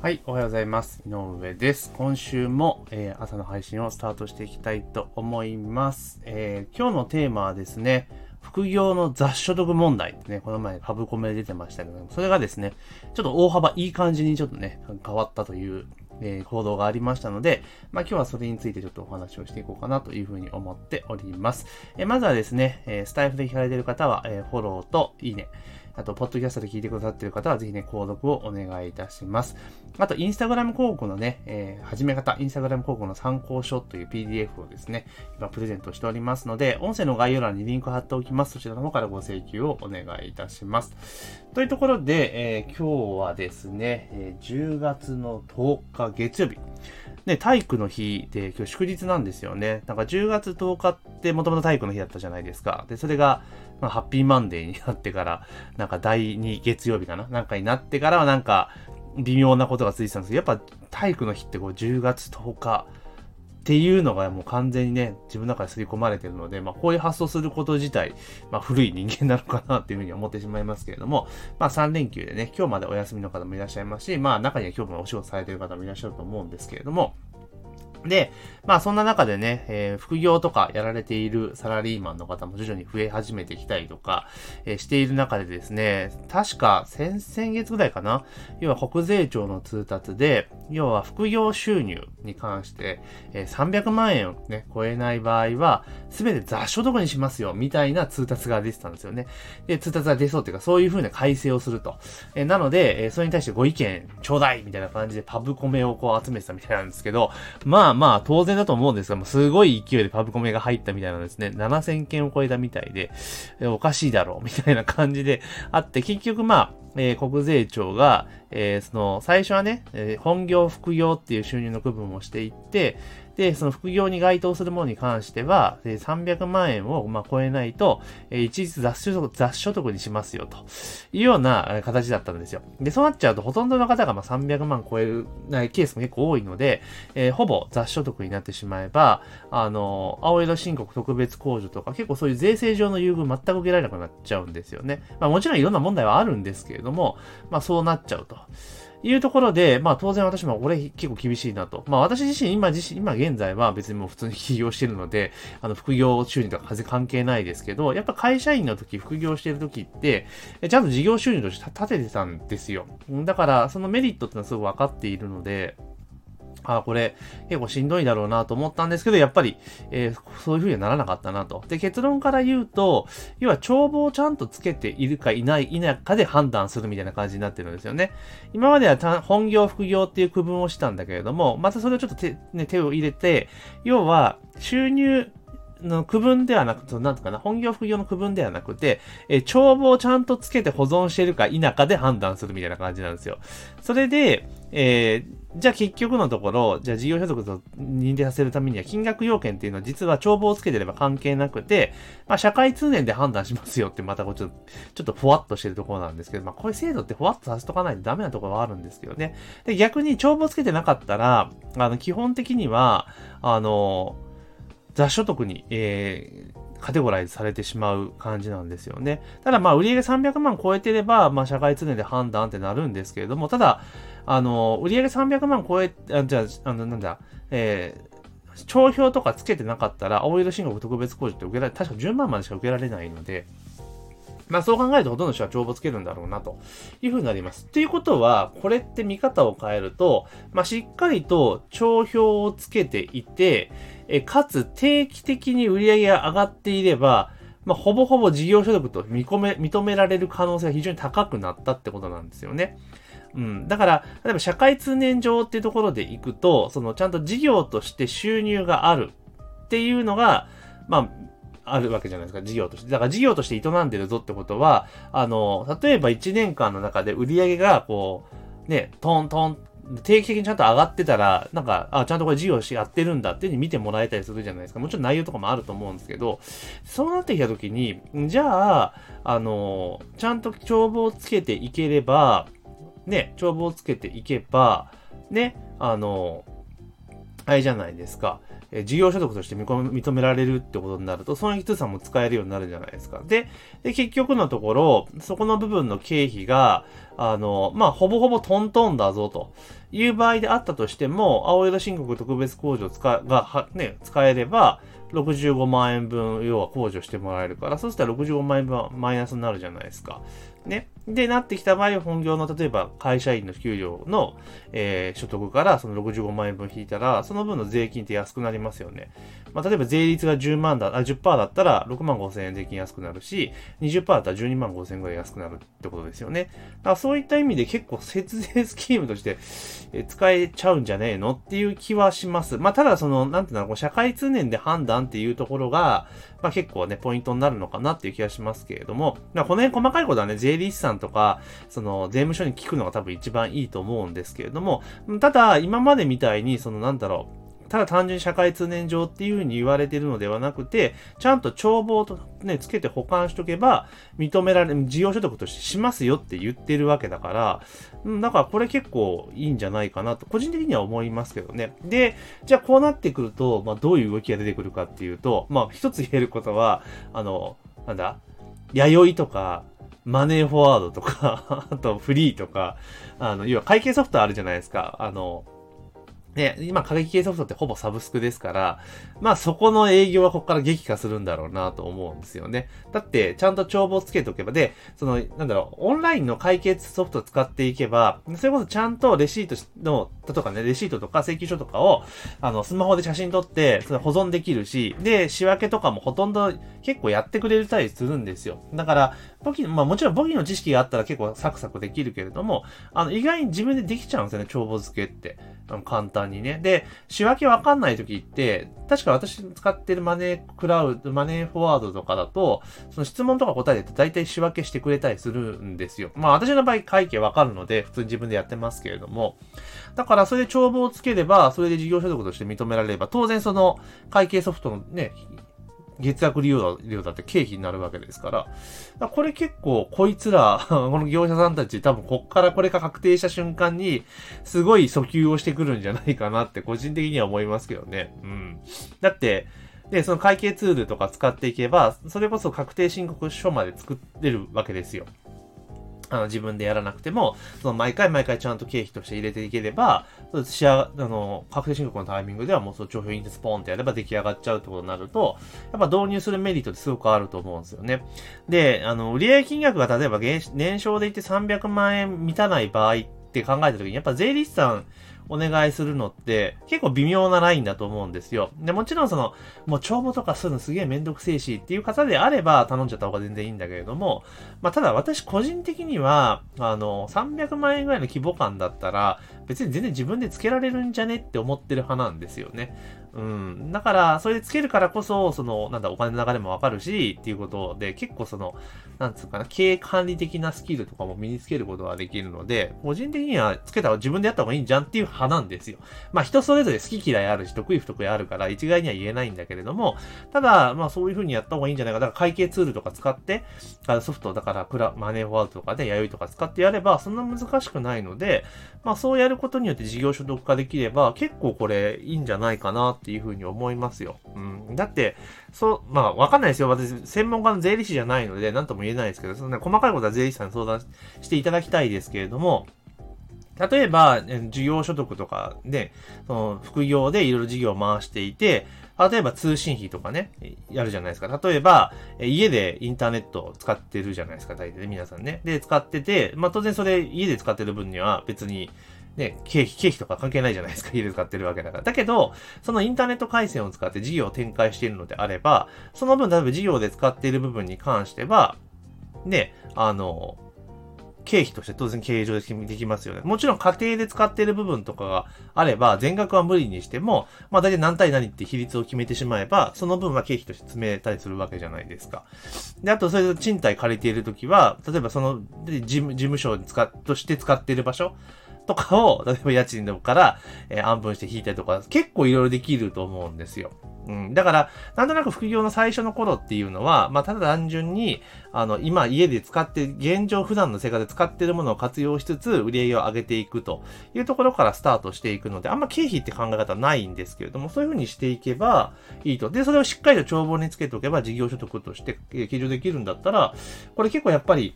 はい、おはようございます。井上です。今週も、えー、朝の配信をスタートしていきたいと思います。えー、今日のテーマはですね、副業の雑所得問題ってね、この前株コメで出てましたけども、それがですね、ちょっと大幅いい感じにちょっとね、変わったという、えー、行動がありましたので、まあ今日はそれについてちょっとお話をしていこうかなというふうに思っております。えー、まずはですね、えー、スタイフで聞かれている方は、えーフォローといいね、あと、ポッドキャストで聞いてくださっている方は、ぜひね、購読をお願いいたします。あと、インスタグラム広告のね、えー、始め方、インスタグラム広告の参考書という PDF をですね、今プレゼントしておりますので、音声の概要欄にリンク貼っておきます。そちらの方からご請求をお願いいたします。というところで、えー、今日はですね、え、10月の10日月曜日。ね、体育の日で今日祝日なんですよね。なんか10月10日ってもともと体育の日だったじゃないですか。で、それが、まあ、ハッピーマンデーになってから、なんか第2月曜日かななんかになってからはなんか微妙なことが続いてたんですけど、やっぱ体育の日ってこう10月10日っていうのがもう完全にね、自分の中で刷り込まれてるので、まあこういう発想すること自体、まあ古い人間なのかなっていうふうに思ってしまいますけれども、まあ3連休でね、今日までお休みの方もいらっしゃいますし、まあ中には今日もお仕事されてる方もいらっしゃると思うんですけれども、で、まあそんな中でね、えー、副業とかやられているサラリーマンの方も徐々に増え始めてきたりとか、えー、している中でですね、確か先々月ぐらいかな、要は国税庁の通達で、要は副業収入に関して、えー、300万円をね、超えない場合は、すべて雑所得にしますよ、みたいな通達が出てたんですよね。で、通達が出そうっていうか、そういう風な改正をすると。えー、なので、えー、それに対してご意見ちょうだいみたいな感じでパブコメをこう集めてたみたいなんですけど、まあまあ、当然だと思うんですが、もうすごい勢いでパブコメが入ったみたいなんですね。7000件を超えたみたいで、えおかしいだろう、みたいな感じであって、結局まあ、えー、国税庁が、えー、その、最初はね、えー、本業、副業っていう収入の区分をしていって、で、その副業に該当するものに関しては、300万円をま超えないと、え一律雑所得雑所得にしますよ、というような形だったんですよ。で、そうなっちゃうと、ほとんどの方がま300万超えないケースも結構多いので、えー、ほぼ雑所得になってしまえば、あの、青色申告特別控除とか、結構そういう税制上の優遇全く受けられなくなっちゃうんですよね。まあもちろんいろんな問題はあるんですけれども、まあそうなっちゃうと。いうところで、まあ当然私も俺結構厳しいなと。まあ私自身今自身、今現在は別にもう普通に起業してるので、あの副業収入とか風関係ないですけど、やっぱ会社員の時、副業してる時って、ちゃんと事業収入として立ててたんですよ。だからそのメリットってのはすごく分かっているので、あ、これ結構しんどいだろうなと思ったんですけど、やっぱり、えー、そういう風にはならなかったなと。で、結論から言うと、要は帳簿をちゃんとつけているかいない、いないかで判断するみたいな感じになってるんですよね。今までは本業、副業っていう区分をしたんだけれども、またそれをちょっと手,、ね、手を入れて、要は収入、の区分ではなく、そのなんとかな、本業副業の区分ではなくて、え帳簿をちゃんとつけて保存してるか否かで判断するみたいな感じなんですよ。それで、えー、じゃあ結局のところ、じゃあ事業所得と認定させるためには金額要件っていうのは実は帳簿をつけてれば関係なくて、まあ社会通念で判断しますよってまたこうちょっと、ちょっとふわっとしてるところなんですけど、まあこれ制度ってふわっとさせとかないとダメなところはあるんですけどね。で、逆に帳簿つけてなかったら、あの基本的には、あの、雑所得に、えー、カテゴライズされてしまう感じなんですよね。ただまあ売上300万超えてれば、まあ社会常で判断ってなるんですけれども、ただ、あの、売上300万超え、あじゃあ、あの、なんだ、えー、帳票とかつけてなかったら、青色信号特別控除って受けられ、確か10万までしか受けられないので、まあそう考えるとほとんどの人は帳簿つけるんだろうなというふうになります。ということは、これって見方を変えると、まあしっかりと帳票をつけていて、えかつ定期的に売り上げが上がっていれば、まあ、ほぼほぼ事業所得と認め、認められる可能性が非常に高くなったってことなんですよね。うん。だから、例えば社会通念上っていうところで行くと、そのちゃんと事業として収入があるっていうのが、まあ、あるわけじゃないですか、事業として。だから事業として営んでるぞってことは、あの、例えば1年間の中で売り上げが、こう、ね、トントン定期的にちゃんと上がってたら、なんか、あ、ちゃんとこれ事業しやってるんだっていうふうに見てもらえたりするじゃないですか。もちろん内容とかもあると思うんですけど、そうなってきたときに、じゃあ、あの、ちゃんと帳簿をつけていければ、ね、帳簿をつけていけば、ね、あの、あれじゃないですか。え事業所得として認められるってことになると、損益通算も使えるようになるじゃないですか。で、で結局のところ、そこの部分の経費が、あの、まあ、ほぼほぼトントンだぞという場合であったとしても、青色申告特別控除使がは、ね、使えれば、65万円分、要は控除してもらえるから、そうしたら65万円分はマイナスになるじゃないですか。ね。で、なってきた場合、本業の例えば会社員の給料の、えー、所得からその65万円分引いたら、その分の税金って安くなりますよね。まあ、例えば税率が10万だ、あ、10%だったら6万5千円税金安くなるし、20%だったら12万5千円ぐらい安くなるってことですよね。だからそういった意味で結構節税スキームとして、え使えちゃうんじゃねえのっていう気はします。まあ、ただその、なんていうの、社会通念で判断っていうところが、まあ、結構ね、ポイントになるのかなっていう気がしますけれども、まあ、この辺細かいことはね、税理士さんとか、その、税務署に聞くのが多分一番いいと思うんですけれども、ただ、今までみたいに、その、なんだろう、ただ単純に社会通念上っていう風に言われてるのではなくて、ちゃんと帳簿とね、つけて保管しとけば、認められ、事業所得としてしますよって言ってるわけだから、うん、だからこれ結構いいんじゃないかなと、個人的には思いますけどね。で、じゃあこうなってくると、まあどういう動きが出てくるかっていうと、まあ一つ言えることは、あの、なんだ、弥生とか、マネーフォワードとか あとフリーとか、あの、要は会計ソフトあるじゃないですか。あの、ね、今、過激系ソフトってほぼサブスクですから、まあそこの営業はここから激化するんだろうなと思うんですよね。だって、ちゃんと帳簿つけておけば、で、その、なんだろう、オンラインの会計ソフトを使っていけば、それこそちゃんとレシートの、とかね、レシートとか請求書とかを、あの、スマホで写真撮って、それ保存できるし、で、仕分けとかもほとんど結構やってくれるたりするんですよ。だから、簿記、まあもちろん簿記の知識があったら結構サクサクできるけれども、あの、意外に自分でできちゃうんですよね、帳簿付けって。あの簡単にね。で、仕分けわかんない時って、確か私使ってるマネークラウド、マネーフォワードとかだと、その質問とか答えて大体仕分けしてくれたりするんですよ。まあ私の場合会計わかるので、普通に自分でやってますけれども。だからそれで帳簿をつければ、それで事業所得として認められれば、当然その会計ソフトのね、月額利用料だって経費になるわけですから。からこれ結構、こいつら、この業者さんたち多分こっからこれが確定した瞬間に、すごい訴求をしてくるんじゃないかなって個人的には思いますけどね。うん。だって、で、その会計ツールとか使っていけば、それこそ確定申告書まで作ってるわけですよ。あの、自分でやらなくても、その毎回毎回ちゃんと経費として入れていければ、そうしあの、確定申告のタイミングではもうその帳票印刷ポンってやれば出来上がっちゃうってことになると、やっぱ導入するメリットってすごくあると思うんですよね。で、あの、売上金額が例えば年商で言って300万円満たない場合って考えたときに、やっぱ税理士さん、お願いするのって結構微妙なラインだと思うんですよ。で、もちろんその、もう帳簿とかするのすげえめんどくせえしっていう方であれば頼んじゃった方が全然いいんだけれども、まあただ私個人的には、あの、300万円ぐらいの規模感だったら、別に全然自分でつけられるんじゃねって思ってる派なんですよね。うん。だから、それでつけるからこそ、その、なんだ、お金の流れもわかるし、っていうことで、結構その、なんつうかな、経営管理的なスキルとかも身につけることができるので、個人的にはつけたら自分でやった方がいいんじゃんっていう派なんですよ。まあ人それぞれ好き嫌いあるし、得意不得意あるから、一概には言えないんだけれども、ただ、まあそういう風にやった方がいいんじゃないか。だから会計ツールとか使って、ソフト、だからクラ、マネーフォワードとかで、弥生とか使ってやれば、そんな難しくないので、まあそうやることによって事業所得化できれば、結構これいいんじゃないかなっていう風に思いますよ。うん。だって、そう、まあわかんないですよ。私、専門家の税理士じゃないので、なんとも言えないですけど、そんな細かいことは税理士さんに相談していただきたいですけれども、例えば、事業所得とかで、その副業でいろいろ事業を回していて、例えば通信費とかね、やるじゃないですか。例えば、家でインターネットを使ってるじゃないですか、大体ね、皆さんね。で、使ってて、まあ当然それ家で使ってる分には別に、ね、経費、経費とか関係ないじゃないですか。家で使ってるわけだから。だけど、そのインターネット回線を使って事業を展開しているのであれば、その分、例えば事業で使っている部分に関しては、ね、あの、経費として当然経営上できますよね。もちろん家庭で使っている部分とかがあれば、全額は無理にしても、まあ大体何対何って比率を決めてしまえば、その分は経費として詰めたりするわけじゃないですか。で、あとそれで賃貸借りているときは、例えばその、事務、所に使、として使っている場所とかを、例えば家賃でもから、えー、安分して引いたりとか、結構いろいろできると思うんですよ。うん。だから、なんとなく副業の最初の頃っていうのは、まあ、ただ単純に、あの、今家で使って、現状普段の生活で使ってるものを活用しつつ、売り上げを上げていくというところからスタートしていくので、あんま経費って考え方ないんですけれども、そういうふうにしていけばいいと。で、それをしっかりと帳簿につけておけば、事業所得として計上できるんだったら、これ結構やっぱり、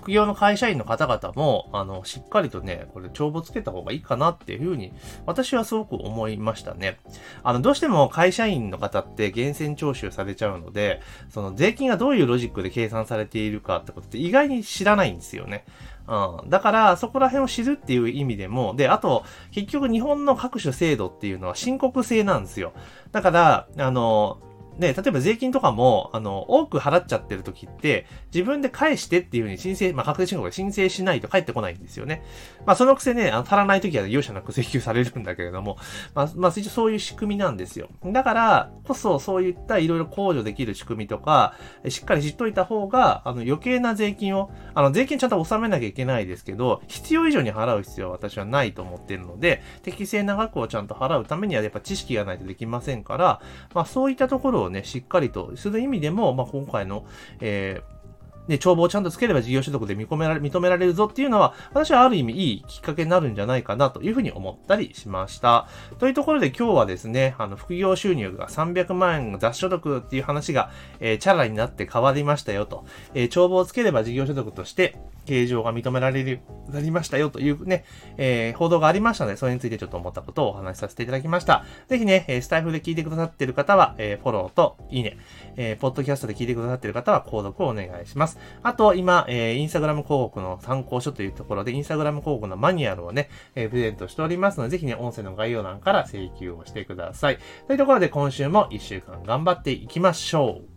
副業の会社員の方々も、あの、しっかりとね、これ帳簿つけた方がいいかなっていうふうに、私はすごく思いましたね。あの、どうしても会社員の方って厳選徴収されちゃうので、その税金がどういうロジックで計算されているかってことって意外に知らないんですよね。うん。だから、そこら辺を知るっていう意味でも、で、あと、結局日本の各種制度っていうのは申告制なんですよ。だから、あの、ね、例えば税金とかも、あの、多く払っちゃってる時って、自分で返してっていうふうに申請、まあ、確定申告で申請しないと返ってこないんですよね。まあ、そのくせね、あの足らない時は容赦なく請求されるんだけれども、まあ、まあ、一応そういう仕組みなんですよ。だからこそ、そういったいろいろ控除できる仕組みとか、しっかり知っといた方が、あの、余計な税金を、あの、税金ちゃんと納めなきゃいけないですけど、必要以上に払う必要は私はないと思っているので、適正な額をちゃんと払うためにはやっぱ知識がないとできませんから、まあ、そういったところをね、しっかりとする意味でも、まあ、今回の、えーね、帳簿をちゃんとつければ事業所得で認められ、認められるぞっていうのは、私はある意味いいきっかけになるんじゃないかなというふうに思ったりしました。というところで今日はですね、あの、副業収入が300万円雑所得っていう話が、えー、チャラになって変わりましたよと、えー、帳簿をつければ事業所得として、形状が認められるようになりましたよというね、えー、報道がありましたので、それについてちょっと思ったことをお話しさせていただきました。ぜひね、スタイフで聞いてくださっている方は、えー、フォローといいね、えー、ポッドキャストで聞いてくださっている方は購読をお願いします。あと、今、えー、インスタグラム広告の参考書というところで、インスタグラム広告のマニュアルをね、えー、プレゼントしておりますので、ぜひね、音声の概要欄から請求をしてください。というところで、今週も1週間頑張っていきましょう。